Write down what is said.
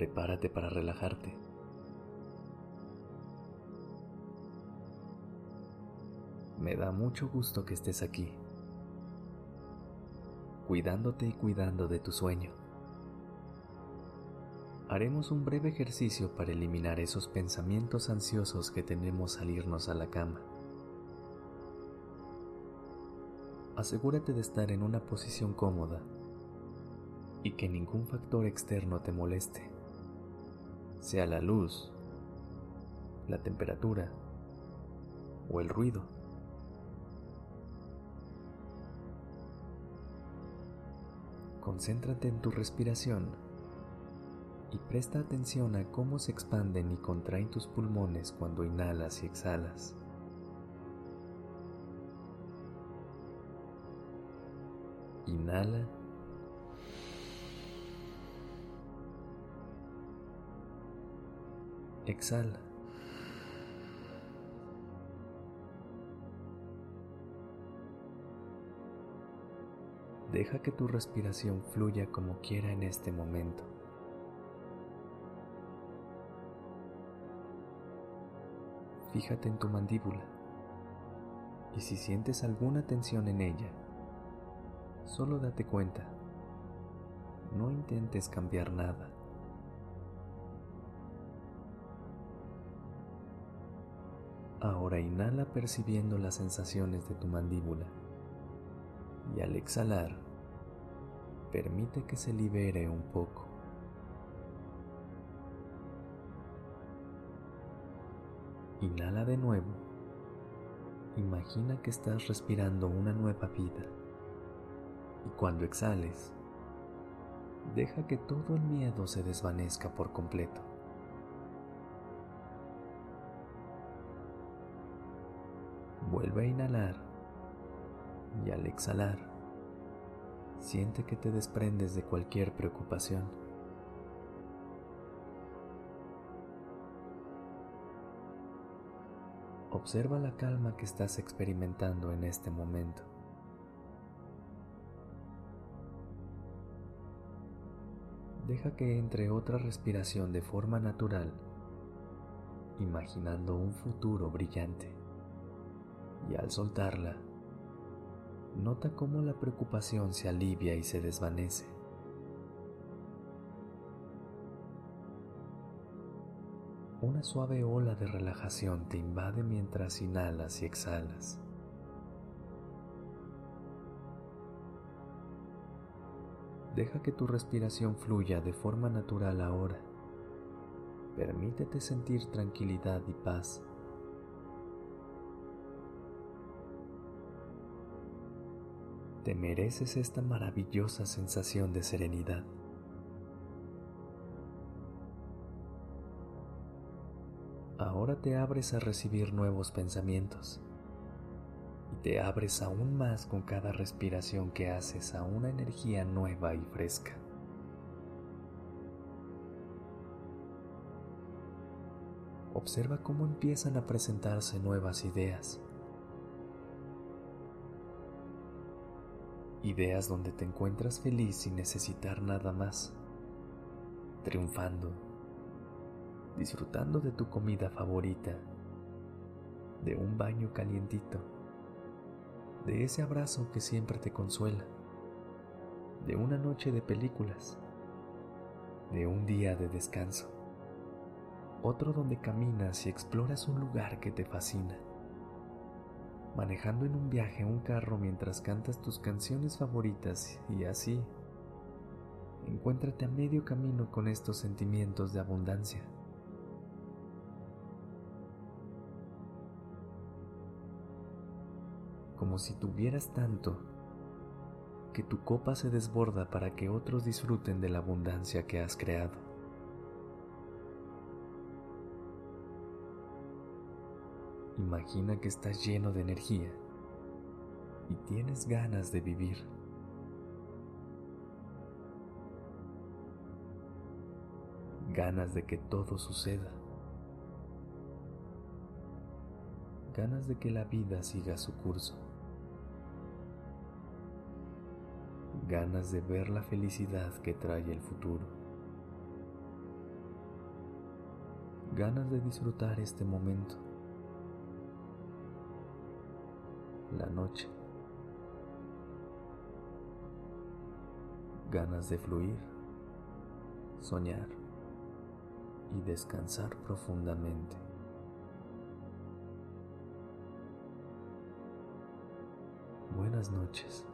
Prepárate para relajarte. Me da mucho gusto que estés aquí cuidándote y cuidando de tu sueño. Haremos un breve ejercicio para eliminar esos pensamientos ansiosos que tenemos al irnos a la cama. Asegúrate de estar en una posición cómoda y que ningún factor externo te moleste, sea la luz, la temperatura o el ruido. Concéntrate en tu respiración y presta atención a cómo se expanden y contraen tus pulmones cuando inhalas y exhalas. Inhala. Exhala. Deja que tu respiración fluya como quiera en este momento. Fíjate en tu mandíbula y si sientes alguna tensión en ella, solo date cuenta. No intentes cambiar nada. Ahora inhala percibiendo las sensaciones de tu mandíbula y al exhalar, permite que se libere un poco. Inhala de nuevo. Imagina que estás respirando una nueva vida. Y cuando exhales, deja que todo el miedo se desvanezca por completo. Vuelve a inhalar y al exhalar, siente que te desprendes de cualquier preocupación. Observa la calma que estás experimentando en este momento. Deja que entre otra respiración de forma natural, imaginando un futuro brillante. Y al soltarla, Nota cómo la preocupación se alivia y se desvanece. Una suave ola de relajación te invade mientras inhalas y exhalas. Deja que tu respiración fluya de forma natural ahora. Permítete sentir tranquilidad y paz. Te mereces esta maravillosa sensación de serenidad. Ahora te abres a recibir nuevos pensamientos y te abres aún más con cada respiración que haces a una energía nueva y fresca. Observa cómo empiezan a presentarse nuevas ideas Ideas donde te encuentras feliz sin necesitar nada más, triunfando, disfrutando de tu comida favorita, de un baño calientito, de ese abrazo que siempre te consuela, de una noche de películas, de un día de descanso, otro donde caminas y exploras un lugar que te fascina manejando en un viaje un carro mientras cantas tus canciones favoritas y así. Encuéntrate a medio camino con estos sentimientos de abundancia. Como si tuvieras tanto que tu copa se desborda para que otros disfruten de la abundancia que has creado. Imagina que estás lleno de energía y tienes ganas de vivir. Ganas de que todo suceda. Ganas de que la vida siga su curso. Ganas de ver la felicidad que trae el futuro. Ganas de disfrutar este momento. La noche ganas de fluir, soñar y descansar profundamente. Buenas noches.